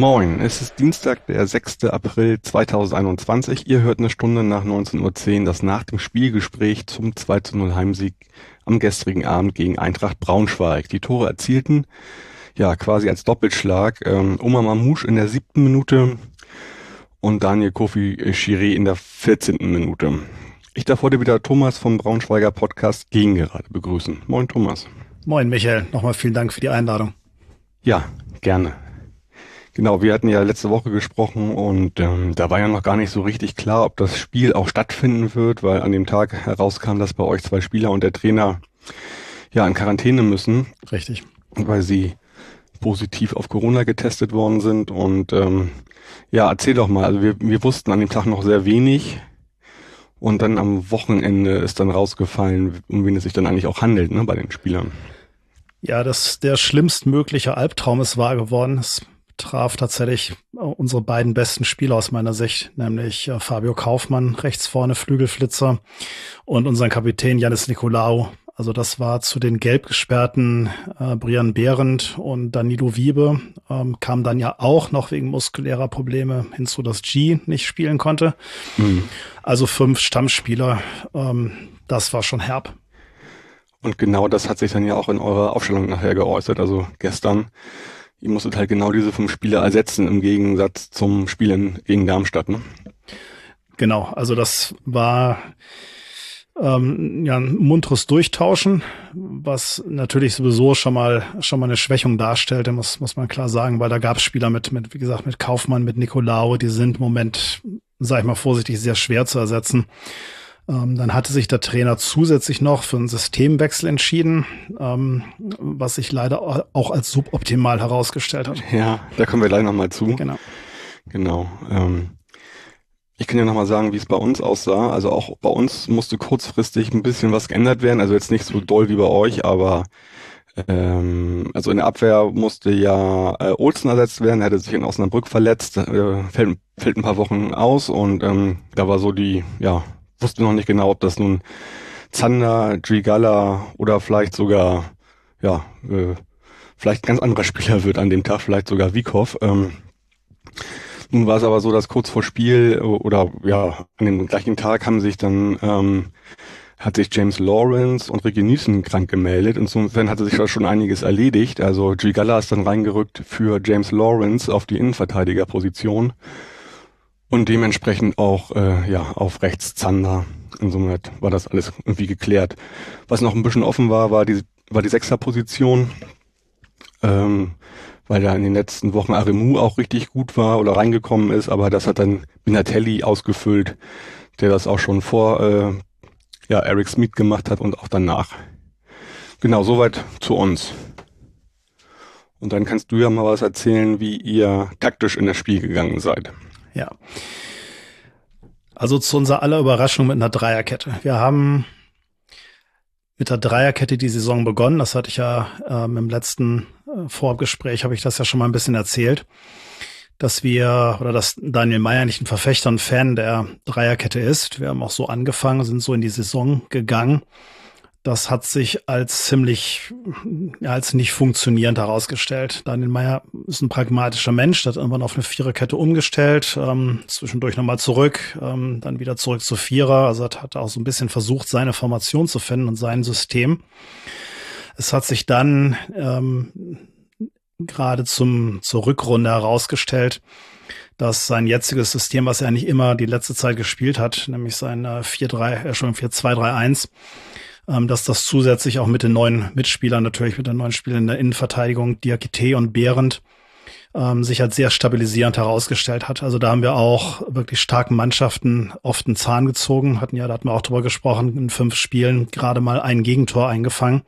Moin, es ist Dienstag, der 6. April 2021. Ihr hört eine Stunde nach 19.10 Uhr das nach dem Spielgespräch zum 2 zu 0 Heimsieg am gestrigen Abend gegen Eintracht Braunschweig. Die Tore erzielten, ja, quasi als Doppelschlag, ähm, Oma Mamouche in der siebten Minute und Daniel Kofi Chiré in der 14. Minute. Ich darf heute wieder Thomas vom Braunschweiger Podcast gegen gerade begrüßen. Moin Thomas. Moin Michael, nochmal vielen Dank für die Einladung. Ja, gerne. Genau, wir hatten ja letzte Woche gesprochen und ähm, da war ja noch gar nicht so richtig klar, ob das Spiel auch stattfinden wird, weil an dem Tag herauskam, dass bei euch zwei Spieler und der Trainer ja in Quarantäne müssen. Richtig. Weil sie positiv auf Corona getestet worden sind. Und ähm, ja, erzähl doch mal, also wir, wir wussten an dem Tag noch sehr wenig. Und dann am Wochenende ist dann rausgefallen, um wen es sich dann eigentlich auch handelt, ne, bei den Spielern. Ja, das der schlimmstmögliche Albtraum ist wahr geworden. Es traf tatsächlich äh, unsere beiden besten Spieler aus meiner Sicht, nämlich äh, Fabio Kaufmann, rechts vorne Flügelflitzer und unseren Kapitän Janis Nikolaou. Also das war zu den gelb gesperrten äh, Brian Behrendt und Danilo Wiebe, ähm, kam dann ja auch noch wegen muskulärer Probleme hinzu, dass G nicht spielen konnte. Mhm. Also fünf Stammspieler, ähm, das war schon herb. Und genau das hat sich dann ja auch in eurer Aufstellung nachher geäußert. Also gestern ihr musstet halt genau diese fünf Spieler ersetzen im Gegensatz zum Spielen gegen Darmstadt, ne? Genau, also das war ähm, ja ein munteres Durchtauschen, was natürlich sowieso schon mal schon mal eine Schwächung darstellte, muss muss man klar sagen, weil da gab es Spieler mit mit wie gesagt mit Kaufmann, mit Nicolao, die sind im Moment, sag ich mal vorsichtig, sehr schwer zu ersetzen. Ähm, dann hatte sich der Trainer zusätzlich noch für einen Systemwechsel entschieden, ähm, was sich leider auch als suboptimal herausgestellt hat. Ja, da kommen wir gleich nochmal zu. Genau. Genau. Ähm, ich kann ja nochmal sagen, wie es bei uns aussah. Also auch bei uns musste kurzfristig ein bisschen was geändert werden. Also jetzt nicht so doll wie bei euch, aber ähm, also in der Abwehr musste ja äh, Olsen ersetzt werden, er hatte sich in Osnabrück verletzt, äh, fällt, fällt ein paar Wochen aus und ähm, da war so die, ja, wusste noch nicht genau, ob das nun Zander, Drigala oder vielleicht sogar, ja, äh, vielleicht ganz anderer Spieler wird an dem Tag, vielleicht sogar Wiekow. Ähm, nun war es aber so, dass kurz vor Spiel oder ja, an dem gleichen Tag haben sich dann ähm, hat sich James Lawrence und Ricky Nielsen krank gemeldet. Insofern hatte sich da schon einiges erledigt. Also Gigala ist dann reingerückt für James Lawrence auf die Innenverteidigerposition und dementsprechend auch äh, ja auf rechts Zander. Insoweit war das alles irgendwie geklärt. Was noch ein bisschen offen war, war die war die Sechserposition, ähm, weil ja in den letzten Wochen Aremu auch richtig gut war oder reingekommen ist, aber das hat dann Binatelli ausgefüllt, der das auch schon vor äh, ja Eric Smith gemacht hat und auch danach. Genau, soweit zu uns. Und dann kannst du ja mal was erzählen, wie ihr taktisch in das Spiel gegangen seid. Ja. Also zu unserer aller Überraschung mit einer Dreierkette. Wir haben mit der Dreierkette die Saison begonnen. Das hatte ich ja ähm, im letzten äh, Vorgespräch, habe ich das ja schon mal ein bisschen erzählt, dass wir oder dass Daniel Meyer nicht ein Verfechter und Fan der Dreierkette ist. Wir haben auch so angefangen, sind so in die Saison gegangen das hat sich als ziemlich, als nicht funktionierend herausgestellt. Daniel Meyer ist ein pragmatischer Mensch, der hat irgendwann auf eine Viererkette umgestellt, ähm, zwischendurch nochmal zurück, ähm, dann wieder zurück zu Vierer. Also hat, hat auch so ein bisschen versucht, seine Formation zu finden und sein System. Es hat sich dann ähm, gerade zum, zur Rückrunde herausgestellt, dass sein jetziges System, was er eigentlich immer die letzte Zeit gespielt hat, nämlich sein äh, 4-3, äh, schon 4-2-3-1, ähm, dass das zusätzlich auch mit den neuen Mitspielern, natürlich mit den neuen Spielern in der Innenverteidigung, Diakite und Behrendt, ähm, sich als sehr stabilisierend herausgestellt hat. Also da haben wir auch wirklich starken Mannschaften oft einen Zahn gezogen, hatten ja, da hatten wir auch drüber gesprochen, in fünf Spielen gerade mal ein Gegentor eingefangen.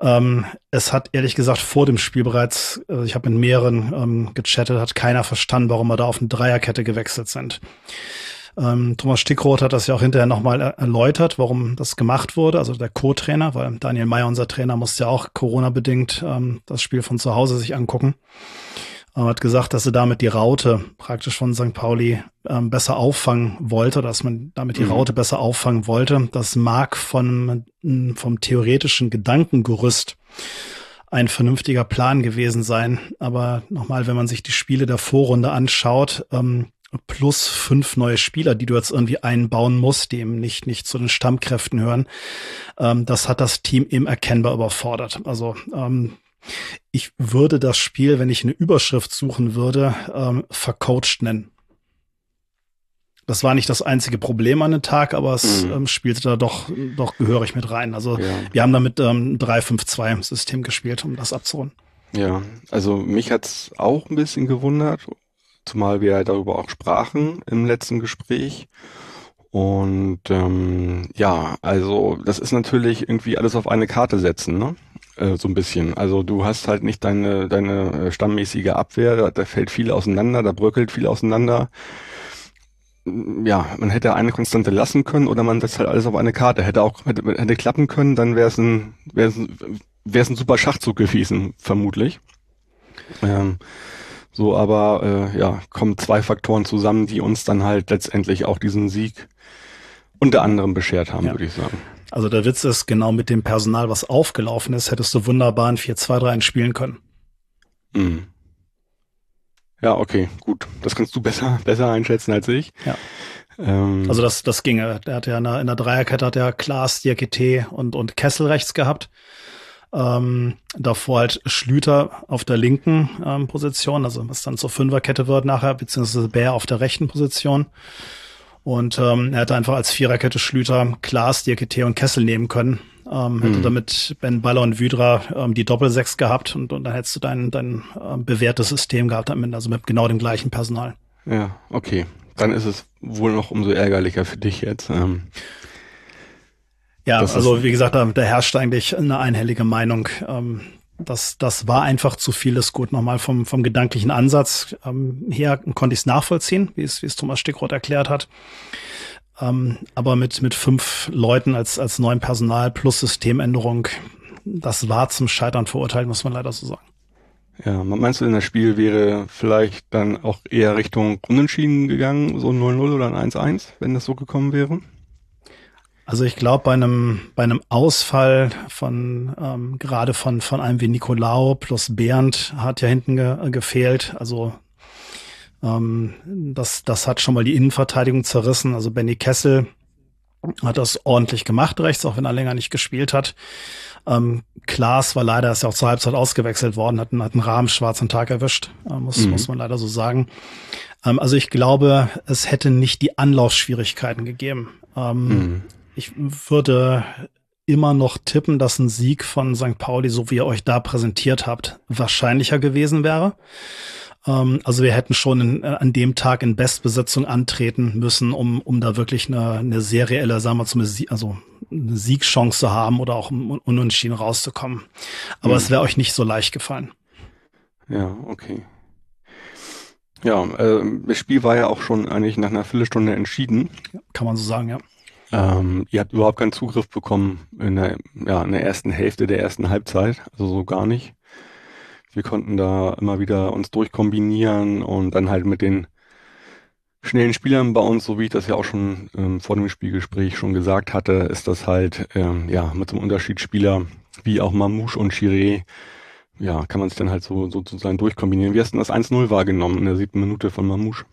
Ähm, es hat ehrlich gesagt vor dem Spiel bereits, also ich habe mit mehreren ähm, gechattet, hat keiner verstanden, warum wir da auf eine Dreierkette gewechselt sind. Ähm, Thomas Stickroth hat das ja auch hinterher nochmal erläutert, warum das gemacht wurde, also der Co-Trainer, weil Daniel Meyer, unser Trainer, musste ja auch Corona-bedingt ähm, das Spiel von zu Hause sich angucken. Er hat gesagt, dass er damit die Raute praktisch von St. Pauli ähm, besser auffangen wollte, dass man damit die mhm. Raute besser auffangen wollte. Das mag von, vom theoretischen Gedankengerüst ein vernünftiger Plan gewesen sein. Aber nochmal, wenn man sich die Spiele der Vorrunde anschaut, ähm, plus fünf neue Spieler, die du jetzt irgendwie einbauen musst, die eben nicht, nicht zu den Stammkräften hören, ähm, das hat das Team eben erkennbar überfordert. Also ähm, ich würde das Spiel, wenn ich eine Überschrift suchen würde, ähm, vercoacht nennen. Das war nicht das einzige Problem an dem Tag, aber es mhm. ähm, spielte da doch, doch gehörig mit rein. Also ja. wir haben damit ähm, 3-5-2-System gespielt, um das abzurunden. Ja, also mich hat's auch ein bisschen gewundert, zumal wir darüber auch sprachen im letzten Gespräch. Und ähm, ja, also das ist natürlich irgendwie alles auf eine Karte setzen, ne? Äh, so ein bisschen. Also du hast halt nicht deine, deine äh, stammmäßige Abwehr, da, da fällt viel auseinander, da bröckelt viel auseinander. Ja, man hätte eine Konstante lassen können oder man setzt halt alles auf eine Karte. Hätte auch hätte, hätte klappen können, dann wäre es ein wäre es wäre es ein super Schachzug gewesen, vermutlich. Ähm, so, aber äh, ja, kommen zwei Faktoren zusammen, die uns dann halt letztendlich auch diesen Sieg unter anderem beschert haben, ja. würde ich sagen. Also der Witz ist, genau mit dem Personal, was aufgelaufen ist, hättest du wunderbar ein 4-2-3 spielen können. Mhm. Ja, okay, gut. Das kannst du besser, besser einschätzen als ich. Ja. Ähm, also das, das ginge. Der hat ja in der, in der Dreierkette hat er Klaas, Diakite und, und Kessel rechts gehabt. Ähm, davor halt Schlüter auf der linken ähm, Position, also was dann zur Fünferkette wird nachher, beziehungsweise Bär auf der rechten Position. Und ähm, er hätte einfach als Viererkette Schlüter, Klaas, Diakite und Kessel nehmen können. Ähm, hätte mhm. damit Ben Baller und Wydra ähm, die Doppelsechs gehabt und, und dann hättest du dein, dein äh, bewährtes System gehabt, also mit genau dem gleichen Personal. Ja, okay. Dann ist es wohl noch umso ärgerlicher für dich jetzt. Ähm, ja, also wie gesagt, da, da herrscht eigentlich eine einhellige Meinung. Ähm, das, das war einfach zu vieles gut. Nochmal vom, vom gedanklichen Ansatz ähm, her konnte ich es nachvollziehen, wie es, wie es Thomas Stickroth erklärt hat. Ähm, aber mit, mit fünf Leuten als, als neuen Personal plus Systemänderung, das war zum Scheitern verurteilt, muss man leider so sagen. Ja, meinst du, in das Spiel wäre vielleicht dann auch eher Richtung Unentschieden gegangen, so 0-0 oder ein 1-1, wenn das so gekommen wäre? Also ich glaube, bei einem, bei einem Ausfall von ähm, gerade von, von einem wie Nicolao plus Bernd hat ja hinten ge gefehlt. Also ähm, das, das hat schon mal die Innenverteidigung zerrissen. Also Benny Kessel hat das ordentlich gemacht rechts, auch wenn er länger nicht gespielt hat. Ähm, Klaas war leider, ist ja auch zur Halbzeit ausgewechselt worden, hat, einen, hat einen Rahmen schwarzen Tag erwischt, äh, muss, mhm. muss man leider so sagen. Ähm, also ich glaube, es hätte nicht die Anlaufschwierigkeiten gegeben. Ähm, mhm. Ich würde immer noch tippen, dass ein Sieg von St. Pauli, so wie ihr euch da präsentiert habt, wahrscheinlicher gewesen wäre. Ähm, also wir hätten schon in, äh, an dem Tag in Bestbesetzung antreten müssen, um, um da wirklich eine, eine serielle, sagen wir zumindest, also eine Siegchance zu haben oder auch um unentschieden rauszukommen. Aber mhm. es wäre euch nicht so leicht gefallen. Ja, okay. Ja, äh, das Spiel war ja auch schon eigentlich nach einer Viertelstunde entschieden. Kann man so sagen, ja. Ähm, ihr habt überhaupt keinen Zugriff bekommen in der, ja, in der ersten Hälfte der ersten Halbzeit, also so gar nicht. Wir konnten da immer wieder uns durchkombinieren und dann halt mit den schnellen Spielern bei uns, so wie ich das ja auch schon ähm, vor dem Spielgespräch schon gesagt hatte, ist das halt ähm, ja mit so einem Unterschiedsspieler wie auch Mamouche und Chiré, ja, kann man sich dann halt so sozusagen durchkombinieren. Wie hast du das 1-0 wahrgenommen in der siebten Minute von Mamouche?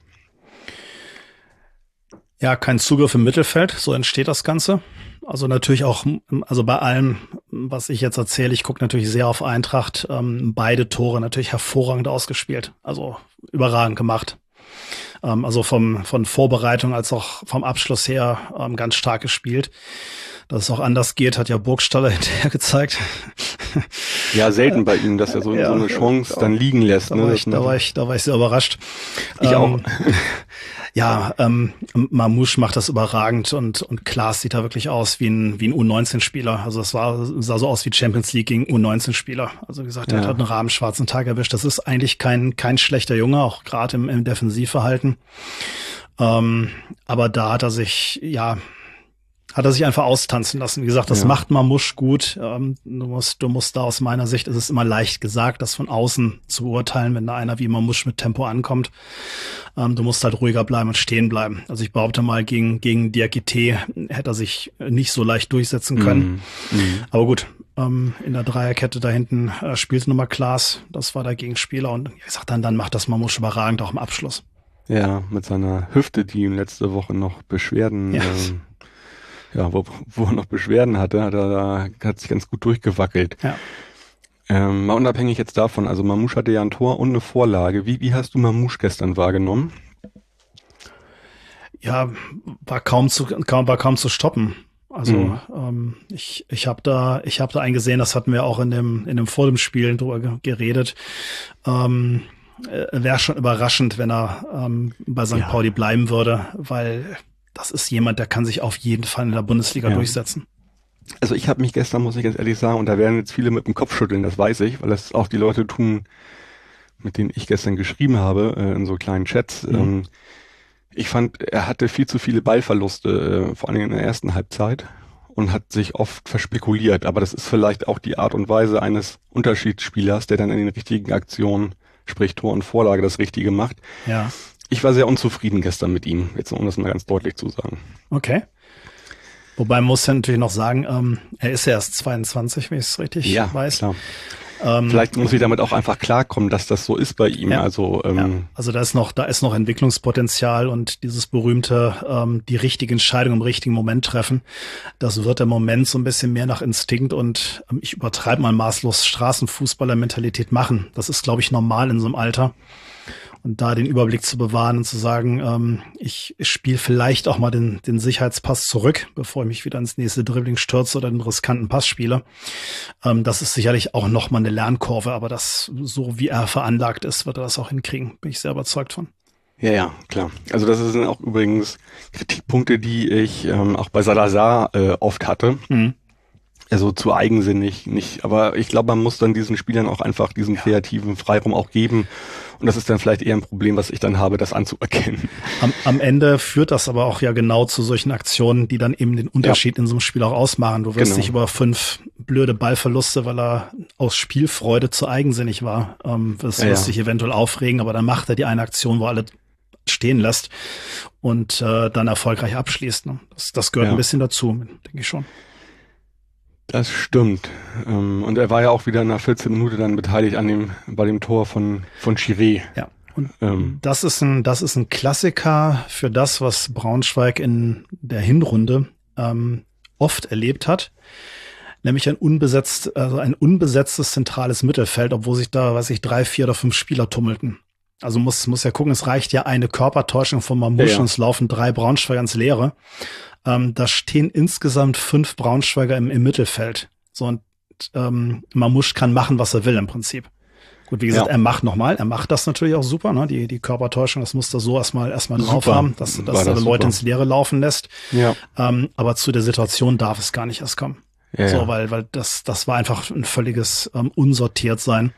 Ja, kein Zugriff im Mittelfeld, so entsteht das Ganze. Also natürlich auch, also bei allem, was ich jetzt erzähle, ich gucke natürlich sehr auf Eintracht. Ähm, beide Tore natürlich hervorragend ausgespielt, also überragend gemacht. Ähm, also vom, von Vorbereitung als auch vom Abschluss her ähm, ganz stark gespielt. Dass es auch anders geht, hat ja Burgstaller hinterher gezeigt. Ja, selten bei ihm, dass er so, ja, so eine Chance dann liegen lässt. Da, ne? war ich, da, war ich, da war ich sehr überrascht. Ich ähm, auch. Ja, ähm, Mamouche macht das überragend und, und Klaas sieht da wirklich aus wie ein, wie ein U19-Spieler. Also es war, sah so aus wie Champions League gegen U19-Spieler. Also wie gesagt, er ja. hat einen rahmenschwarzen Tag erwischt. Das ist eigentlich kein, kein schlechter Junge, auch gerade im, im Defensivverhalten. Ähm, aber da hat er sich, ja, hat er sich einfach austanzen lassen. Wie gesagt, das Ja. macht Mamusch gut. Ähm, du musst, du musst da aus meiner Sicht, es ist immer leicht gesagt, das von außen zu beurteilen, wenn da einer wie Mamusch mit Tempo ankommt. Ähm, du musst halt ruhiger bleiben und stehen bleiben. Also ich behaupte mal, gegen, gegen Diakite hätte er sich nicht so leicht durchsetzen können. Mhm. Mhm. Aber gut, ähm, in der Dreierkette da hinten äh, spielt nochmal Klaas. Das war der Gegenspieler. Und wie gesagt, dann, dann macht das Mamusch überragend auch im Abschluss. Ja, mit seiner Hüfte, die ihm letzte Woche noch Beschwerden, Ja. ähm, ja, wo, wo er noch Beschwerden hatte, hat er da, hat sich ganz gut durchgewackelt. Ja. Ähm, mal unabhängig jetzt davon, also Mamouche hatte ja ein Tor und eine Vorlage. Wie, wie hast du Mamouche gestern wahrgenommen? ja, war kaum zu kaum war kaum zu stoppen. Also Mhm. ähm, ich ich habe da ich habe da eingesehen, das hatten wir auch in dem in dem vor dem Spiel drüber ge- geredet. Ähm, äh, Wäre schon überraschend, wenn er ähm, bei St. Ja. Pauli bleiben würde, weil das ist jemand, der kann sich auf jeden Fall in der Bundesliga Ja. durchsetzen. Also ich habe mich gestern, muss ich ganz ehrlich sagen, und da werden jetzt viele mit dem Kopf schütteln, das weiß ich, weil das auch die Leute tun, mit denen ich gestern geschrieben habe, äh, in so kleinen Chats. Mhm. Ähm, ich fand, er hatte viel zu viele Ballverluste, äh, vor allem in der ersten Halbzeit und hat sich oft verspekuliert. Aber das ist vielleicht auch die Art und Weise eines Unterschiedsspielers, der dann in den richtigen Aktionen, sprich Tor und Vorlage, das Richtige macht. Ja, Ich war sehr unzufrieden gestern mit ihm, jetzt um das mal ganz deutlich zu sagen. okay. Wobei muss ja natürlich noch sagen, ähm, er ist ja erst 22, wenn ich es richtig weiß. klar. Ähm, Vielleicht muss ich damit auch einfach klarkommen, dass das so ist bei ihm. Ja. Also ähm, Ja, also da ist noch, da ist noch Entwicklungspotenzial und dieses berühmte, ähm, die richtige Entscheidung im richtigen Moment treffen, das wird im Moment so ein bisschen mehr nach Instinkt und ähm, ich übertreibe mal maßlos Straßenfußballer-Mentalität machen. Das ist, glaube ich, normal in so einem Alter. Und da den Überblick zu bewahren und zu sagen, ähm, ich, spiele vielleicht auch mal den, den Sicherheitspass zurück, bevor ich mich wieder ins nächste Dribbling stürze oder den riskanten Pass spiele. Ähm, das ist sicherlich auch nochmal eine Lernkurve, aber das, so wie er veranlagt ist, wird er das auch hinkriegen. Bin ich sehr überzeugt von. Ja, ja, klar. Also das sind auch übrigens Kritikpunkte, die ich ähm, auch bei Salazar äh, oft hatte. Mhm. Also zu eigensinnig nicht. Aber ich glaube, man muss dann diesen Spielern auch einfach diesen kreativen Freiraum auch geben. Und das ist dann vielleicht eher ein Problem, was ich dann habe, das anzuerkennen. Am, am Ende führt das aber auch ja genau zu solchen Aktionen, die dann eben den Unterschied in so einem Spiel auch ausmachen. Du wirst Genau. dich über fünf blöde Ballverluste, weil er aus Spielfreude zu eigensinnig war, ähm, wirst, Ja, wirst ja. dich eventuell aufregen, aber dann macht er die eine Aktion, wo alle stehen lässt und äh, dann erfolgreich abschließt. Ne? Das, das gehört Ja. ein bisschen dazu, denke ich schon. Das stimmt. Ähm, und er war ja auch wieder nach 14 Minuten dann beteiligt an dem, bei dem Tor von, von Chiré. Ja. Und Ähm, Das ist ein, das ist ein Klassiker für das, was Braunschweig in der Hinrunde ähm, oft erlebt hat. Nämlich ein unbesetzt, also ein unbesetztes zentrales Mittelfeld, obwohl sich da, weiß ich, drei, vier oder fünf Spieler tummelten. Also muss, muss ja gucken, es reicht ja eine Körpertäuschung von Mamouche Ja, ja. und es laufen drei Braunschweiger ins Leere. Ähm, da stehen insgesamt fünf Braunschweiger im, im Mittelfeld. So, und ähm, Mamouche kann machen, was er will im Prinzip. Gut, wie gesagt, Ja. er macht nochmal, er macht das natürlich auch super, ne? Die, die Körpertäuschung, das muss er so erstmal erstmal drauf Super. haben, dass, War dass er das Leute super. ins Leere laufen lässt. ja. Ähm, aber zu der Situation darf es gar nicht erst kommen. Ja, so, weil, weil das, das war einfach ein völliges ähm, Unsortiertsein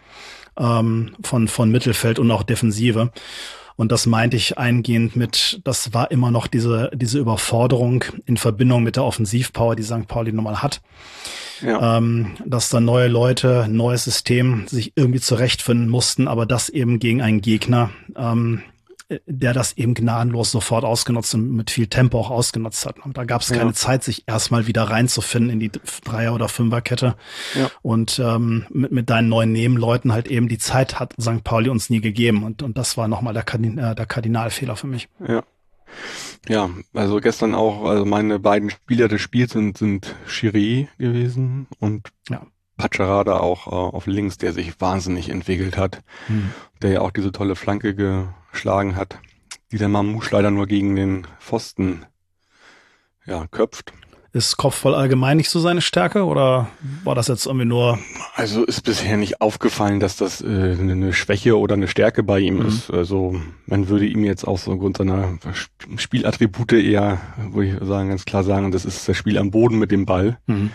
ähm, von, von Mittelfeld und auch Defensive. Und das meinte ich eingehend mit, das war immer noch diese, diese Überforderung in Verbindung mit der Offensivpower, die St. Pauli nun mal hat ja. ähm, dass da neue Leute, neues System sich irgendwie zurechtfinden mussten, aber das eben gegen einen Gegner, ähm, der das eben gnadenlos sofort ausgenutzt und mit viel Tempo auch ausgenutzt hat. Und da gab es Ja. keine Zeit, sich erstmal wieder reinzufinden in die Dreier- oder Fünferkette. Ja. Und ähm, mit, mit deinen neuen Nebenleuten halt eben die Zeit hat St. Pauli uns nie gegeben. Und, und das war nochmal der, Kardin äh, der Kardinalfehler für mich. Ja. Ja, also gestern auch, also meine beiden Spieler des Spiels sind, sind Chiré gewesen und Ja. Pacharada auch äh, auf links, der sich wahnsinnig entwickelt hat, der ja auch diese tolle Flanke geschlagen hat, die der Mamouche leider nur gegen den Pfosten ja, köpft. Ist Kopfball allgemein nicht so seine Stärke oder war das jetzt irgendwie nur Also ist bisher nicht aufgefallen, dass das äh, eine Schwäche oder eine Stärke bei ihm Mhm. ist. Also man würde ihm jetzt auch so aufgrund seiner Sp- Spielattribute eher, würde ich sagen, ganz klar sagen, das ist das Spiel am Boden mit dem Ball. Mhm.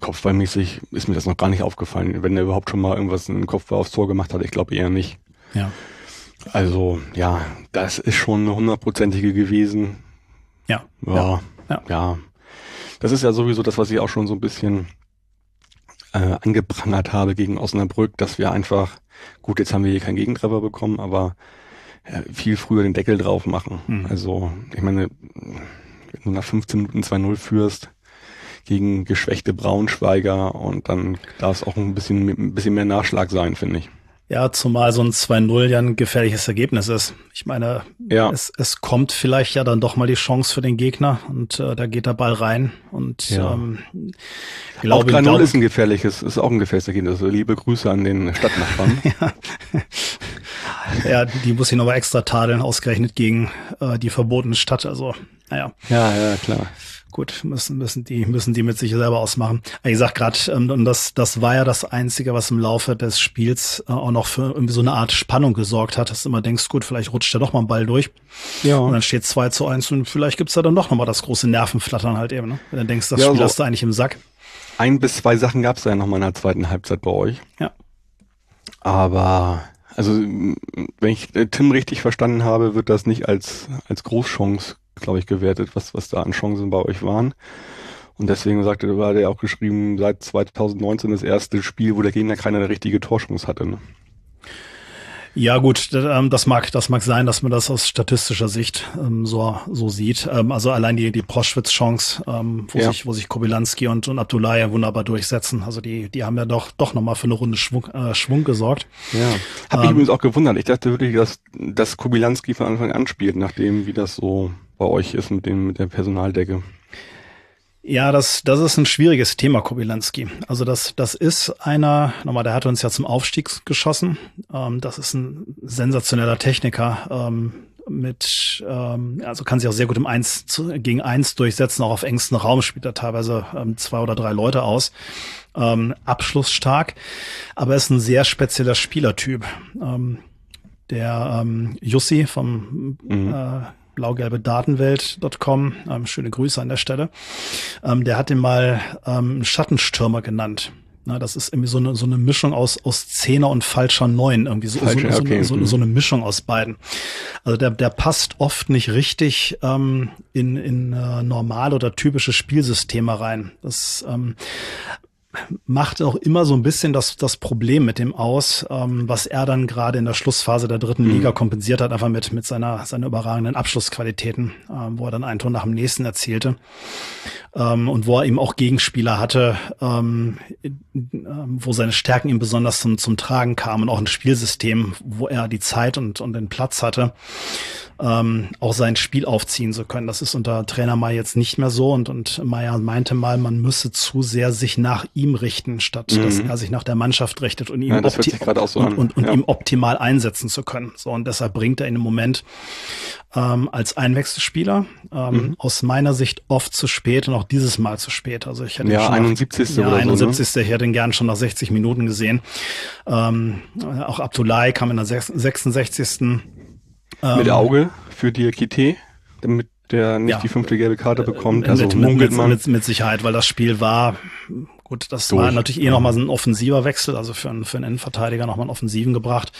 Kopfballmäßig ist mir das noch gar nicht aufgefallen. Wenn er überhaupt schon mal irgendwas einen Kopfball aufs Tor gemacht hat, ich glaube eher nicht. ja. Also ja, das ist schon eine hundertprozentige gewesen. Ja. Ja, Ja. ja. Das ist ja sowieso das, was ich auch schon so ein bisschen äh, angeprangert habe gegen Osnabrück, dass wir einfach, gut, jetzt haben wir hier keinen Gegentreffer bekommen, aber äh, viel früher den Deckel drauf machen. Mhm. Also, ich meine, wenn du nach 15 Minuten 2-0 führst gegen geschwächte Braunschweiger und dann darf es auch ein bisschen, ein bisschen mehr Nachschlag sein, finde ich. Ja, zumal so ein 2-0 ja ein gefährliches Ergebnis ist. Ich meine, ja. es, es kommt vielleicht ja dann doch mal die Chance für den Gegner und äh, da geht der Ball rein. Und ja. ähm, glaube, auch 3-0 ist ein gefährliches, ist auch ein gefährliches Ergebnis. Also liebe Grüße an den Stadtnachbarn. ja. ja, die muss ich nochmal extra tadeln, ausgerechnet gegen äh, die verbotene Stadt. Also, naja. Ja, ja, klar. Gut, müssen, müssen die, müssen die mit sich selber ausmachen. Ich sag gerade, ähm, und das, das war ja das Einzige, was im Laufe des Spiels äh, auch noch für irgendwie so eine Art Spannung gesorgt hat, dass du immer denkst, gut, vielleicht rutscht ja doch mal ein Ball durch. Ja. Und dann steht 2 zu 1 und vielleicht gibt's da dann doch nochmal das große Nervenflattern halt eben, ne? Wenn du denkst, das ja, Spiel so hast du eigentlich im Sack. Ein bis zwei Sachen gab's da ja nochmal in der zweiten Halbzeit bei euch. Ja. Aber also wenn ich äh, Tim richtig verstanden habe, wird das nicht als als Großchance glaube ich, gewertet, was, was da an Chancen bei euch waren. Und deswegen sagte, war der auch geschrieben, seit 2019 das erste Spiel, wo der Gegner keine richtige Torchance hatte. Ne? Ja gut, ähm, das mag, das mag sein, dass man das aus statistischer Sicht ähm, so, so sieht. Ähm, also allein die, die Proschwitz-Chance, ähm, wo, ja. sich, wo sich Kobilanski und, und Abdullahi wunderbar durchsetzen. Also die, die haben ja doch, doch nochmal für eine Runde Schwung, äh, Schwung gesorgt. Ja. Hab ich übrigens auch gewundert. Ich dachte wirklich, dass, dass Kobilanski von Anfang an spielt, nachdem wie das so bei euch ist mit dem mit der Personaldecke. Ja, das, das ist ein schwieriges Thema, Kobilanski. Also das, das ist einer, nochmal, der hat uns ja zum Aufstieg geschossen. Ähm, das ist ein sensationeller Techniker. Ähm, mit, ähm, also kann sich auch sehr gut im Eins zu, gegen Eins durchsetzen, auch auf engstem Raum spielt er teilweise ähm, zwei oder drei Leute aus. Ähm, abschlussstark, aber er ist ein sehr spezieller Spielertyp. Ähm, der ähm, Jussi vom mhm. äh, blaugelbe Datenwelt.com, ähm, schöne Grüße an der Stelle, ähm, der hat den mal ähm, Schattenstürmer genannt. Na, das ist irgendwie so eine, so eine Mischung aus, aus Zehner und falscher Neun, irgendwie so, Falsche, so, okay. so, so, so, eine Mischung aus beiden. Also der, der passt oft nicht richtig ähm, in, in äh, normale oder typische Spielsysteme rein. Das ähm, macht auch immer so ein bisschen das, das Problem mit dem aus, ähm, was er dann gerade in der Schlussphase der dritten mhm. Liga kompensiert hat, einfach mit, mit seiner, seiner überragenden Abschlussqualitäten, ähm, wo er dann ein Tor nach dem nächsten erzielte ähm, und wo er eben auch Gegenspieler hatte, ähm, äh, wo seine Stärken ihm besonders zum, zum Tragen kamen und auch ein Spielsystem, wo er die Zeit und, und den Platz hatte, ähm, auch sein Spiel aufziehen zu können. Das ist unter Trainer May jetzt nicht mehr so und, und Meyer meinte mal, man müsse zu sehr sich nach ihm richten, statt mhm. dass er sich nach der Mannschaft richtet und, ihm, ja, opti so und, und, und ja. ihm optimal einsetzen zu können. So und deshalb bringt er in dem Moment ähm, als Einwechselspieler ähm, mhm. aus meiner Sicht oft zu spät und auch dieses Mal zu spät. Also ich hätte ja, schon 71. Nach, ja, 71. So, ne? Ich hätte ihn gern schon nach 60 Minuten gesehen. Ähm, auch Abdullahi kam in der 66. Mit ähm, Auge für Diakite, damit der nicht ja, die fünfte gelbe Karte bekommt. Also mit, munkelt man. Mit, mit, Sicherheit, weil das Spiel war, gut, das durch. war natürlich eh nochmal so ein offensiver Wechsel, also für einen, für einen Innenverteidiger nochmal einen Offensiven gebracht.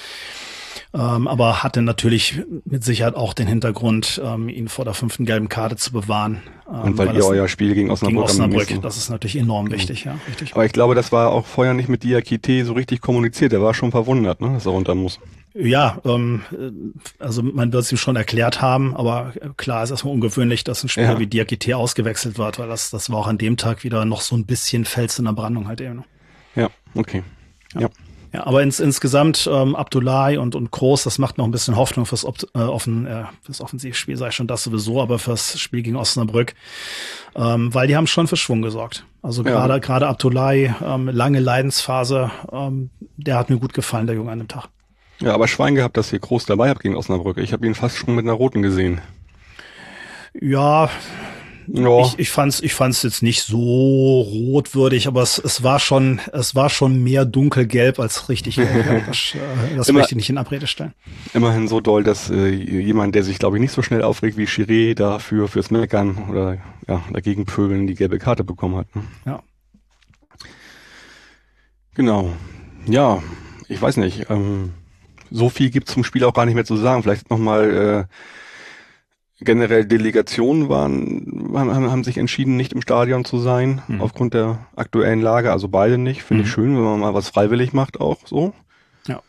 Ähm, aber hatte natürlich mit Sicherheit auch den Hintergrund, ähm, ihn vor der fünften gelben Karte zu bewahren. Ähm, Und weil, weil ihr euer Spiel gegen Osnabrück, gegen Osnabrück das ist natürlich enorm mhm. wichtig, ja, richtig. Aber ich glaube, das war auch vorher nicht mit Diakite so richtig kommuniziert. Er war schon verwundert, ne, dass er runter muss. Ja, ähm, also man wird es ihm schon erklärt haben, aber klar ist erstmal ungewöhnlich, dass ein Spieler ja. wie Diakite ausgewechselt wird, weil das, das war auch an dem Tag wieder noch so ein bisschen Fels in der Brandung halt eben. Ja, okay. ja. ja. Ja, aber ins, insgesamt ähm, Abdullahi und, und Groß, das macht noch ein bisschen Hoffnung fürs, Ob äh, offen, äh, fürs Offensivspiel, sei schon das sowieso, aber fürs Spiel gegen Osnabrück, ähm, weil die haben schon für Schwung gesorgt. Also gerade ja. gerade Abdullahi, ähm, lange Leidensphase, ähm, der hat mir gut gefallen, der Junge an dem Tag. Ja, aber Schwein gehabt, dass ihr Groß dabei habt gegen Osnabrück. Ich habe ihn fast schon mit einer roten gesehen. Ja, ja. Ich, ich fand's, ich fand's jetzt nicht so rotwürdig, aber es, es war schon, es war schon mehr dunkelgelb als richtig gelb. Das, äh, das Immer, möchte ich nicht in Abrede stellen. Immerhin so doll, dass äh, jemand, der sich, glaube ich, nicht so schnell aufregt wie Chiré, dafür fürs Meckern oder ja, dagegen pöbeln die gelbe Karte bekommen hat. Ne? Ja. Genau. Ja, ich weiß nicht. Ähm, so viel gibt's zum Spiel auch gar nicht mehr zu sagen. Vielleicht nochmal äh, generell Delegationen waren, haben, haben sich entschieden, nicht im Stadion zu sein, mhm. aufgrund der aktuellen Lage. Also beide nicht. Finde mhm. ich schön, wenn man mal was freiwillig macht, auch so. Ja.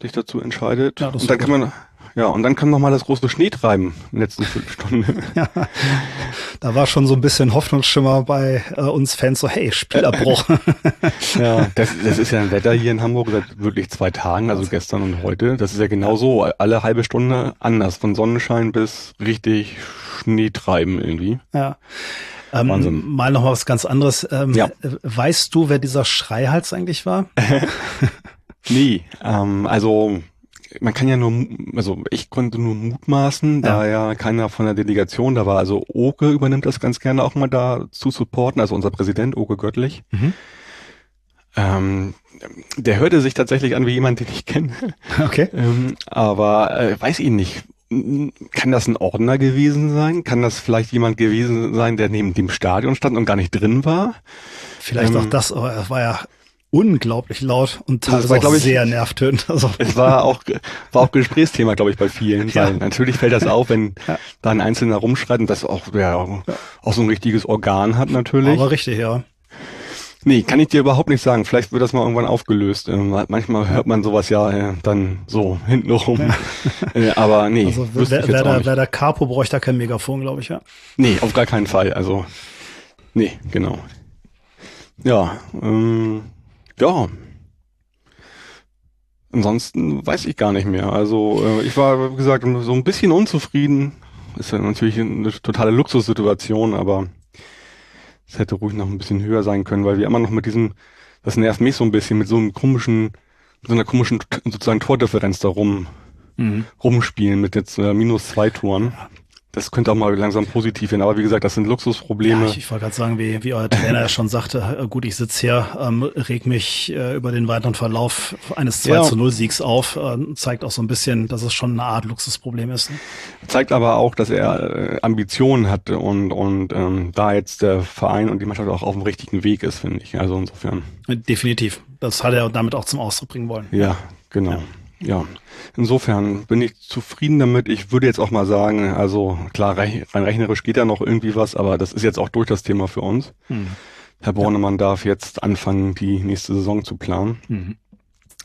Sich dazu entscheidet. Ja, und dann kann man, ja, und dann kam noch mal das große Schneetreiben in der letzten Viertelstunde. ja, da war schon so ein bisschen Hoffnungsschimmer bei äh, uns Fans, so hey, Spielerbruch. ja, das, das ist ja ein Wetter hier in Hamburg seit wirklich zwei Tagen, also gestern und heute. Das ist ja genau so, alle halbe Stunde anders, von Sonnenschein bis richtig Schneetreiben irgendwie. Ja. Ähm, Wahnsinn. Mal noch mal was ganz anderes. Ähm, ja. Weißt du, wer dieser Schreihals eigentlich war? nee, ähm, also man kann ja nur, also ich konnte nur mutmaßen, ja. da ja keiner von der Delegation da war. Also Oke übernimmt das ganz gerne auch mal da zu supporten, also unser Präsident Oke Göttlich. Mhm. Ähm, der hörte sich tatsächlich an wie jemand, den ich kenne. Okay. ähm, aber äh, weiß ihn nicht. Kann das ein Ordner gewesen sein? Kann das vielleicht jemand gewesen sein, der neben dem Stadion stand und gar nicht drin war? Vielleicht ähm, auch das, aber er war ja unglaublich laut und teilweise war, auch ich, sehr nervtötend. Also. Es war auch, war auch Gesprächsthema, glaube ich, bei vielen. Ja. Natürlich fällt das auf, wenn ja. da ein Einzelner rumschreit und das auch, ja, auch so ein richtiges Organ hat natürlich. Aber richtig, ja. Nee, kann ich dir überhaupt nicht sagen. Vielleicht wird das mal irgendwann aufgelöst. Ähm, manchmal hört man sowas ja äh, dann so hintenrum. Ja. äh, aber nee. Also wer, wer, der, wer der Capo bräuchte da kein Megafon, glaube ich, ja. Nee, auf gar keinen Fall. Also, nee, genau. Ja, ähm, ja. Ansonsten weiß ich gar nicht mehr. Also äh, ich war, wie gesagt, so ein bisschen unzufrieden. Ist ja natürlich eine totale Luxussituation, aber es hätte ruhig noch ein bisschen höher sein können, weil wir immer noch mit diesem, das nervt mich so ein bisschen, mit so einem komischen, mit so einer komischen sozusagen Tordifferenz da rum, mhm. rumspielen mit jetzt äh, minus zwei Toren das könnte auch mal langsam positiv werden. Aber wie gesagt, das sind Luxusprobleme. Ja, ich, ich wollte gerade sagen, wie, wie euer Trainer ja schon sagte, äh, gut, ich sitze hier, ähm, reg mich äh, über den weiteren Verlauf eines 2 ja. zu 0 Siegs auf, äh, zeigt auch so ein bisschen, dass es schon eine Art Luxusproblem ist. Ne? Zeigt aber auch, dass er äh, Ambitionen hat und, und ähm, da jetzt der Verein und die Mannschaft auch auf dem richtigen Weg ist, finde ich. Also insofern. Definitiv. Das hat er damit auch zum Ausdruck bringen wollen. Ja, genau. Ja ja, insofern bin ich zufrieden damit. Ich würde jetzt auch mal sagen, also klar, rein rechnerisch geht ja noch irgendwie was, aber das ist jetzt auch durch das Thema für uns. Mhm. Herr Bornemann ja. darf jetzt anfangen, die nächste Saison zu planen. Mhm.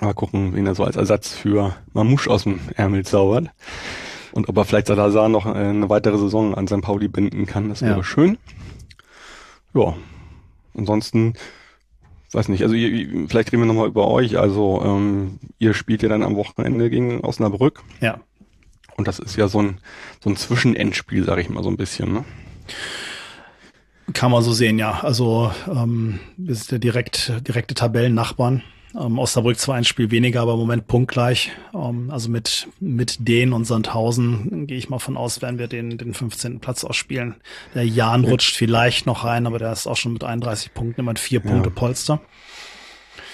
Mal gucken, wen er so als Ersatz für Mamouche aus dem Ärmel zaubert. Und ob er vielleicht Salazar noch eine weitere Saison an St. Pauli binden kann, das wäre ja. schön. Ja, ansonsten weiß nicht, also ihr, vielleicht reden wir nochmal über euch. Also ähm, ihr spielt ja dann am Wochenende gegen Osnabrück. Ja. Und das ist ja so ein, so ein Zwischenendspiel, sag ich mal so ein bisschen, ne? Kann man so sehen, ja. Also ähm, wir sind ja direkt, direkte Tabellennachbarn. Ähm, Osnabrück zwar ein Spiel weniger, aber im Moment punktgleich. Ähm, also mit, mit denen und Sandhausen gehe ich mal von aus, werden wir den, den 15. Platz ausspielen. Der Jan rutscht vielleicht noch rein, aber der ist auch schon mit 31 Punkten immer ein vier Punkte Polster. Ja,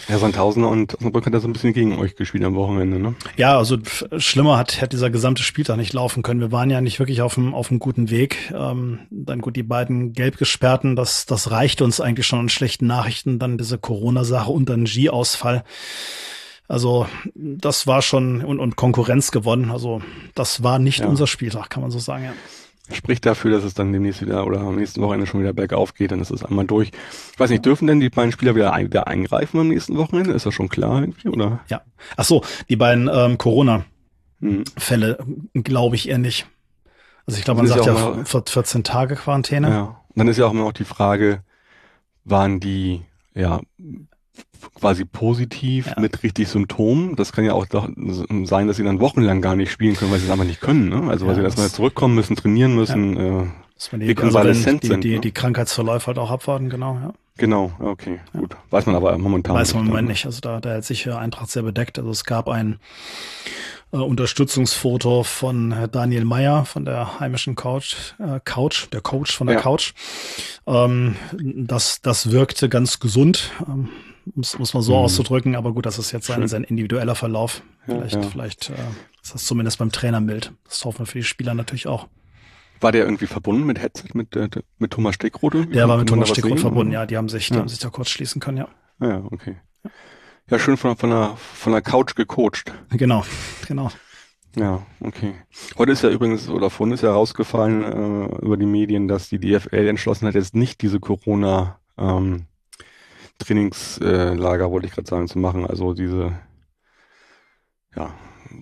Sandhausen und Osnabrück hat ja so ein bisschen gegen euch gespielt am Wochenende, ne? Ja, also schlimmer hat, hat dieser gesamte Spieltag nicht laufen können. Wir waren ja nicht wirklich auf einem, auf einem guten Weg. Ähm, dann gut, die beiden gelb gesperrten, das, das reichte uns eigentlich schon an schlechten Nachrichten. Dann diese Corona-Sache und dann G-Ausfall. Also das war schon und, und Konkurrenz gewonnen. Also das war nicht ja. unser Spieltag, kann man so sagen, ja spricht dafür, dass es dann demnächst wieder oder am nächsten Wochenende schon wieder bergauf geht, dann ist es einmal durch. Ich weiß nicht, dürfen denn die beiden Spieler wieder, ein, wieder eingreifen am nächsten Wochenende? Ist das schon klar irgendwie, oder? Ja. Ach so, die beiden ähm, Corona-Fälle, hm. glaube ich eher nicht. Also ich glaube, man sagt ja, ja 14 Tage Quarantäne. Ja. Und dann ist ja auch immer noch die Frage, waren die ja quasi positiv ja. mit richtig Symptomen. Das kann ja auch sein, dass sie dann wochenlang gar nicht spielen können, weil sie es einfach nicht können. Ne? Also weil ja, sie erstmal zurückkommen müssen, trainieren müssen, ja. äh, dass man die, also die, sind, die, ne? die Krankheitsverläufe halt auch abwarten, genau, ja. Genau, okay, gut. Weiß man aber momentan Weiß man im Moment nicht. Also da, da hält sich Eintracht sehr bedeckt. Also es gab ein äh, Unterstützungsfoto von Daniel Meyer von der heimischen Couch, äh, Couch, der Coach von der ja. Couch. Ähm, das, das wirkte ganz gesund. Ähm, muss, muss man so mhm. auszudrücken, aber gut, das ist jetzt sein, sein individueller Verlauf. Vielleicht, ja, ja. vielleicht äh, ist das zumindest beim Trainer mild. Das hoffen wir für die Spieler natürlich auch. War der irgendwie verbunden mit Headset, mit, äh, mit Thomas Steckroth? Der war mit Thomas Steckroth verbunden, ja. Die haben sich, die haben sich da kurz schließen können, ja. Ah ja, okay. Ja, schön von, von, der, von der Couch gecoacht. Genau, genau. Ja, okay. Heute ist ja übrigens, oder vorhin ist ja rausgefallen äh, über die Medien, dass die DFL entschlossen hat, jetzt nicht diese Corona ähm, Trainingslager, äh, wollte ich gerade sagen, zu machen. Also diese, ja,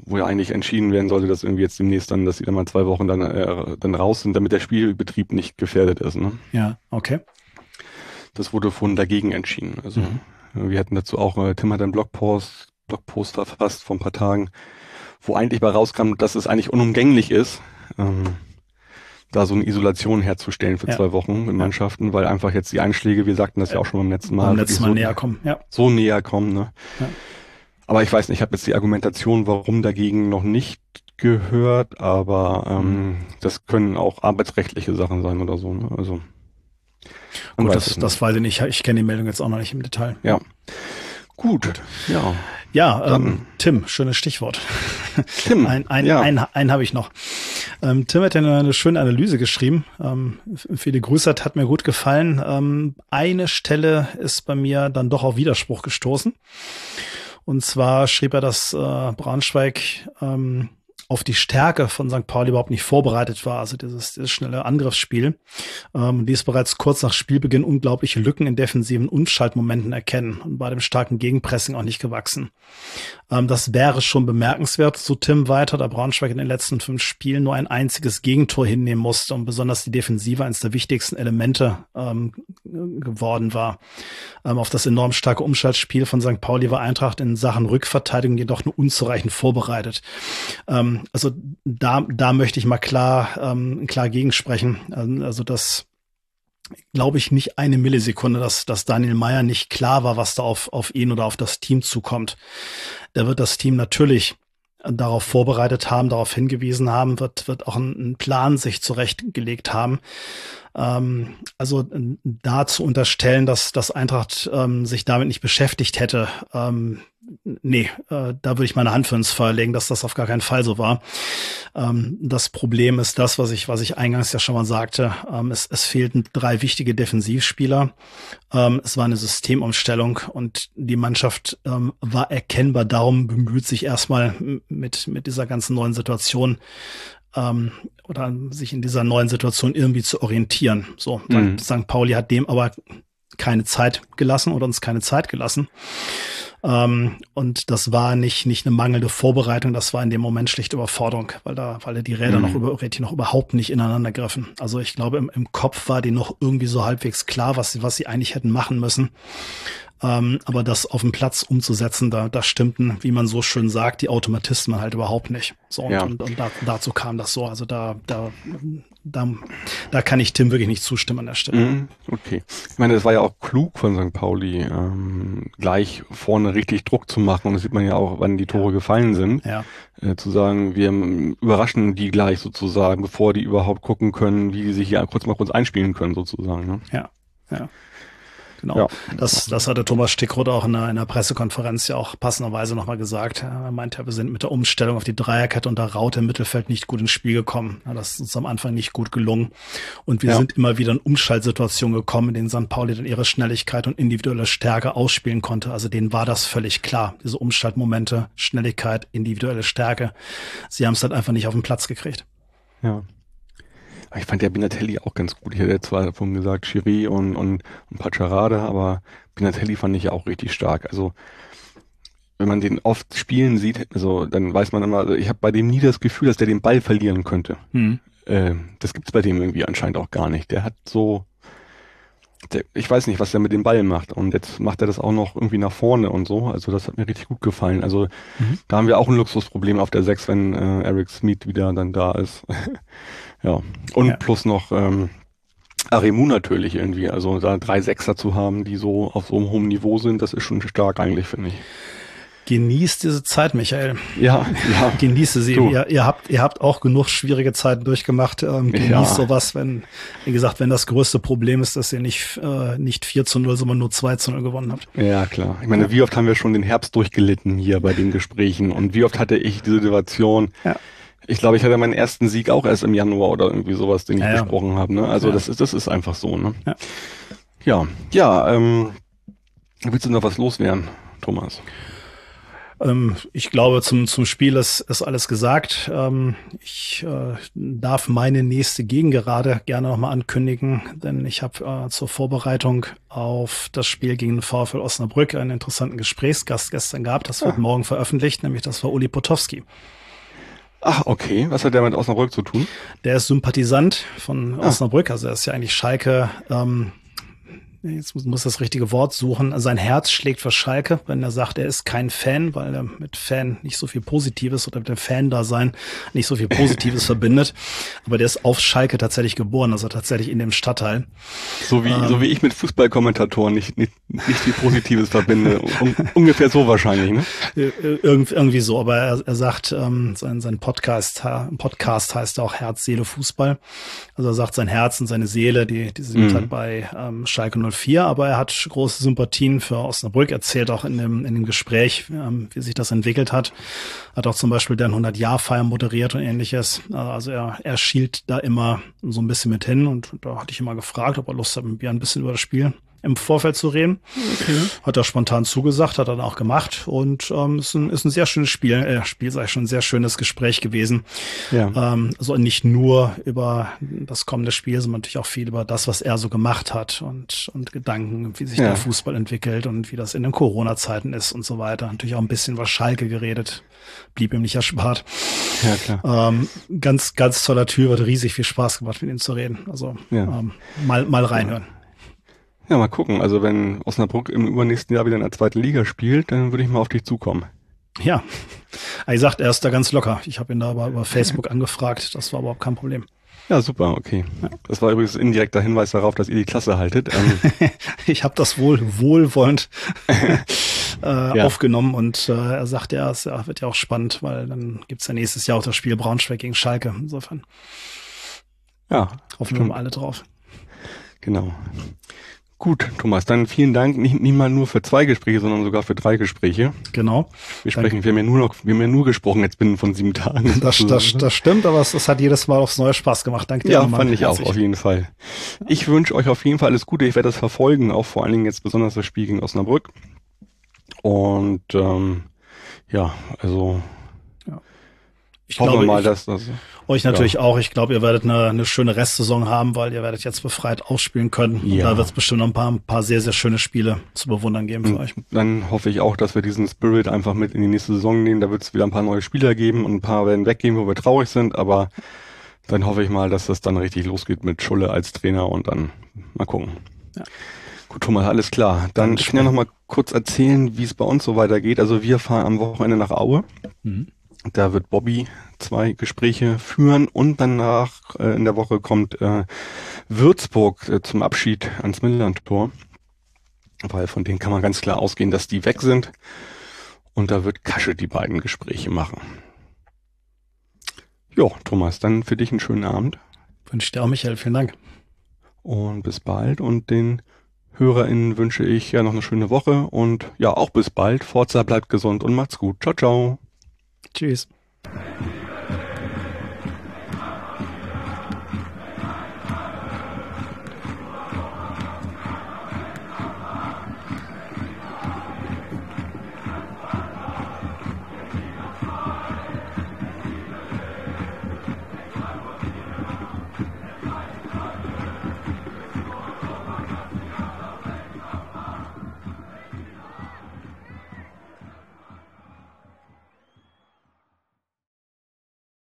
wo ja eigentlich entschieden werden sollte, dass irgendwie jetzt demnächst dann, dass sie dann mal zwei Wochen dann, äh, dann raus sind, damit der Spielbetrieb nicht gefährdet ist. Ne? Ja, okay. Das wurde vorhin dagegen entschieden. Also mhm. wir hatten dazu auch, äh, Tim hat einen Blogpost, Blogpost verfasst vor ein paar Tagen, wo eigentlich bei rauskam, dass es eigentlich unumgänglich ist, ähm, da so eine Isolation herzustellen für ja. zwei Wochen in Mannschaften, weil einfach jetzt die Einschläge, wir sagten das ja auch schon beim letzten Mal, beim letzten Mal so, näher kommen, ja. So näher kommen, ne? Ja. Aber ich weiß nicht, ich habe jetzt die Argumentation, warum dagegen noch nicht gehört, aber ähm, mhm. das können auch arbeitsrechtliche Sachen sein oder so. Ne? Also Gut, das, das weiß ich nicht. Ich kenne die Meldung jetzt auch noch nicht im Detail. Ja. Gut, ja. Ja, ähm, Tim, schönes Stichwort. Tim, ein, ein, ja. ein, ein habe ich noch. Ähm, Tim hat ja eine schöne Analyse geschrieben. Ähm, viele Grüße, hat, hat mir gut gefallen. Ähm, eine Stelle ist bei mir dann doch auf Widerspruch gestoßen. Und zwar schrieb er, dass äh, Braunschweig ähm, auf die Stärke von St. Pauli überhaupt nicht vorbereitet war, also dieses, dieses schnelle Angriffsspiel. Ähm, ließ bereits kurz nach Spielbeginn unglaubliche Lücken in defensiven Umschaltmomenten erkennen und bei dem starken Gegenpressing auch nicht gewachsen. Ähm, das wäre schon bemerkenswert, so Tim weiter, da Braunschweig in den letzten fünf Spielen nur ein einziges Gegentor hinnehmen musste und besonders die Defensive eines der wichtigsten Elemente ähm, geworden war. Ähm, auf das enorm starke Umschaltspiel von St. Pauli war Eintracht in Sachen Rückverteidigung jedoch nur unzureichend vorbereitet. Ähm, also da, da möchte ich mal klar, ähm, klar gegensprechen. Ähm, also das glaube ich, nicht eine Millisekunde, dass, dass Daniel Meyer nicht klar war, was da auf, auf ihn oder auf das Team zukommt. Da wird das Team natürlich darauf vorbereitet haben, darauf hingewiesen haben, wird, wird auch einen Plan sich zurechtgelegt haben. Ähm, also da zu unterstellen, dass, dass Eintracht ähm, sich damit nicht beschäftigt hätte, ähm, nee, äh, da würde ich meine Hand für ins Feuer legen, dass das auf gar keinen Fall so war. Ähm, das Problem ist das, was ich, was ich eingangs ja schon mal sagte. Ähm, es, es fehlten drei wichtige Defensivspieler. Ähm, es war eine Systemumstellung und die Mannschaft ähm, war erkennbar darum bemüht, sich erstmal mit, mit dieser ganzen neuen Situation ähm, oder sich in dieser neuen Situation irgendwie zu orientieren. So, mhm. St. Pauli hat dem aber keine Zeit gelassen oder uns keine Zeit gelassen. Ähm, und das war nicht, nicht eine mangelnde Vorbereitung, das war in dem Moment schlichte Überforderung, weil da, weil die Räder mhm. noch, über, noch überhaupt nicht ineinander griffen. Also ich glaube, im, im Kopf war die noch irgendwie so halbwegs klar, was sie, was sie eigentlich hätten machen müssen. Ähm, aber das auf dem Platz umzusetzen, da, da stimmten, wie man so schön sagt, die Automatismen halt überhaupt nicht. So, und, ja. und, und da, dazu kam das so. Also da, da, da, da kann ich Tim wirklich nicht zustimmen an der Stelle. Mhm, okay. Ich meine, es war ja auch klug von St. Pauli, ähm, gleich vorne richtig Druck zu machen. Und das sieht man ja auch, wann die Tore gefallen sind. Ja. Äh, zu sagen, wir überraschen die gleich sozusagen, bevor die überhaupt gucken können, wie sie sich hier kurz mal kurz einspielen können sozusagen. Ne? Ja, ja. Genau. Ja. Das, das hatte Thomas Stickroth auch in einer, in einer Pressekonferenz ja auch passenderweise nochmal gesagt. Er meinte, wir sind mit der Umstellung auf die Dreierkette und der Raute im Mittelfeld nicht gut ins Spiel gekommen. Das ist uns am Anfang nicht gut gelungen. Und wir ja. sind immer wieder in Umschaltsituationen gekommen, in denen St. Pauli dann ihre Schnelligkeit und individuelle Stärke ausspielen konnte. Also denen war das völlig klar. Diese Umschaltmomente, Schnelligkeit, individuelle Stärke. Sie haben es halt einfach nicht auf den Platz gekriegt. Ja. Ich fand ja Binatelli auch ganz gut. Ich hatte zwar davon gesagt, Chiri und, und, und Pacharade, aber Binatelli fand ich ja auch richtig stark. Also wenn man den oft spielen sieht, also dann weiß man immer, also ich habe bei dem nie das Gefühl, dass der den Ball verlieren könnte. Hm. Äh, das gibt's bei dem irgendwie anscheinend auch gar nicht. Der hat so, der, ich weiß nicht, was der mit dem Ball macht. Und jetzt macht er das auch noch irgendwie nach vorne und so. Also das hat mir richtig gut gefallen. Also mhm. da haben wir auch ein Luxusproblem auf der 6, wenn äh, Eric Smith wieder dann da ist. Ja. Und ja. plus noch ähm, Aremu natürlich irgendwie. Also da drei Sechser zu haben, die so auf so einem hohen Niveau sind, das ist schon stark eigentlich, finde ich. Genießt diese Zeit, Michael. Ja, ja. Genieße sie. Ihr, ihr, habt, ihr habt auch genug schwierige Zeiten durchgemacht. Ähm, genießt ja. sowas, wenn, wie gesagt, wenn das größte Problem ist, dass ihr nicht, äh, nicht 4 zu 0, sondern nur 2 zu 0 gewonnen habt. Ja, klar. Ich meine, wie oft haben wir schon den Herbst durchgelitten hier bei den Gesprächen und wie oft hatte ich die Situation, ja ich glaube, ich hatte meinen ersten Sieg auch erst im Januar oder irgendwie sowas, den ich ja, besprochen ja. habe. Ne? Also ja. das ist das ist einfach so. Ne? Ja, ja, ja ähm, willst du noch was loswerden, Thomas? Ähm, ich glaube, zum, zum Spiel ist, ist alles gesagt. Ähm, ich äh, darf meine nächste Gegengerade gerne nochmal ankündigen, denn ich habe äh, zur Vorbereitung auf das Spiel gegen den VfL Osnabrück einen interessanten Gesprächsgast gestern gehabt. Das wird ah. morgen veröffentlicht, nämlich das war Uli Potowski. Ach, okay. Was hat der mit Osnabrück zu tun? Der ist Sympathisant von ah. Osnabrück, also er ist ja eigentlich Schalke ähm, jetzt muss, muss das richtige Wort suchen, sein Herz schlägt für Schalke, wenn er sagt, er ist kein Fan, weil er mit Fan nicht so viel Positives oder mit dem Fan-Dasein nicht so viel Positives verbindet. Aber der ist auf Schalke tatsächlich geboren, also tatsächlich in dem Stadtteil. So wie, ähm, so wie ich mit Fußballkommentatoren nicht, nicht, nicht viel Positives verbinde. Un, ungefähr so wahrscheinlich, ne? Irgend, irgendwie so, aber er, er sagt, ähm, sein, sein Podcast, Podcast heißt auch Herz, Seele, Fußball. Also er sagt, sein Herz und seine Seele, die, die sind mhm. halt bei ähm, Schalke 04, aber er hat große Sympathien für Osnabrück, erzählt auch in dem, in dem Gespräch, ähm, wie sich das entwickelt hat. Hat auch zum Beispiel deren 100-Jahr-Feier moderiert und ähnliches. Also er, er schielt da immer so ein bisschen mit hin und da hatte ich immer gefragt, ob er Lust hat, mit mir ein bisschen über das Spiel im Vorfeld zu reden. Okay. Hat er spontan zugesagt, hat er dann auch gemacht und ähm, ist, ein, ist ein sehr schönes Spiel, äh, Spiel sei schon ein sehr schönes Gespräch gewesen. Ja. Ähm, also nicht nur über das kommende Spiel, sondern natürlich auch viel über das, was er so gemacht hat und, und Gedanken, wie sich ja. der Fußball entwickelt und wie das in den Corona-Zeiten ist und so weiter. Natürlich auch ein bisschen über Schalke geredet, blieb ihm nicht erspart. Ja, klar. Ähm, ganz, ganz toller Tür, wird riesig viel Spaß gemacht, mit ihm zu reden. Also ja. ähm, mal, mal reinhören. Ja, mal gucken. Also wenn Osnabrück im übernächsten Jahr wieder in der zweiten Liga spielt, dann würde ich mal auf dich zukommen. Ja, er sagt, er ist da ganz locker. Ich habe ihn da aber über Facebook angefragt. Das war überhaupt kein Problem. Ja, super, okay. Das war übrigens indirekter Hinweis darauf, dass ihr die Klasse haltet. Ähm ich habe das wohl wohlwollend äh, ja. aufgenommen und äh, er sagt ja, es ja, wird ja auch spannend, weil dann gibt's ja nächstes Jahr auch das Spiel Braunschweig gegen Schalke. Insofern. Ja. Hoffen wir mal alle drauf. Genau. Gut, Thomas, dann vielen Dank. Nicht, nicht mal nur für zwei Gespräche, sondern sogar für drei Gespräche. Genau. Wir sprechen, wir haben ja nur noch, wir haben ja nur gesprochen jetzt binnen von sieben Tagen. Das, das, das stimmt, aber es, es hat jedes Mal aufs neue Spaß gemacht. Danke dir. Ja, fand ich auch, auf jeden Fall. Ich wünsche euch auf jeden Fall alles Gute. Ich werde das verfolgen, auch vor allen Dingen jetzt besonders das Spiel gegen Osnabrück. Und ähm, ja, also ich Hoffen glaube, mal, dass das. Euch natürlich ja. auch. Ich glaube, ihr werdet eine, eine schöne Restsaison haben, weil ihr werdet jetzt befreit ausspielen können. Ja. Und da wird es bestimmt noch ein paar, ein paar sehr, sehr schöne Spiele zu bewundern geben für euch. Dann hoffe ich auch, dass wir diesen Spirit einfach mit in die nächste Saison nehmen. Da wird es wieder ein paar neue Spieler geben und ein paar werden weggehen, wo wir traurig sind. Aber dann hoffe ich mal, dass das dann richtig losgeht mit Schulle als Trainer und dann mal gucken. Ja. Gut, Thomas, alles klar. Dann ich kann ja noch mal kurz erzählen, wie es bei uns so weitergeht. Also wir fahren am Wochenende nach Aue. Mhm. Da wird Bobby zwei Gespräche führen und danach äh, in der Woche kommt äh, Würzburg äh, zum Abschied ans Mittellandtor, weil von denen kann man ganz klar ausgehen, dass die weg sind. Und da wird Kasche die beiden Gespräche machen. Ja, Thomas, dann für dich einen schönen Abend. Wünsche dir auch, Michael. Vielen Dank. Und bis bald. Und den HörerInnen wünsche ich ja noch eine schöne Woche. Und ja, auch bis bald. Forza bleibt gesund und macht's gut. Ciao, ciao. Tschüss.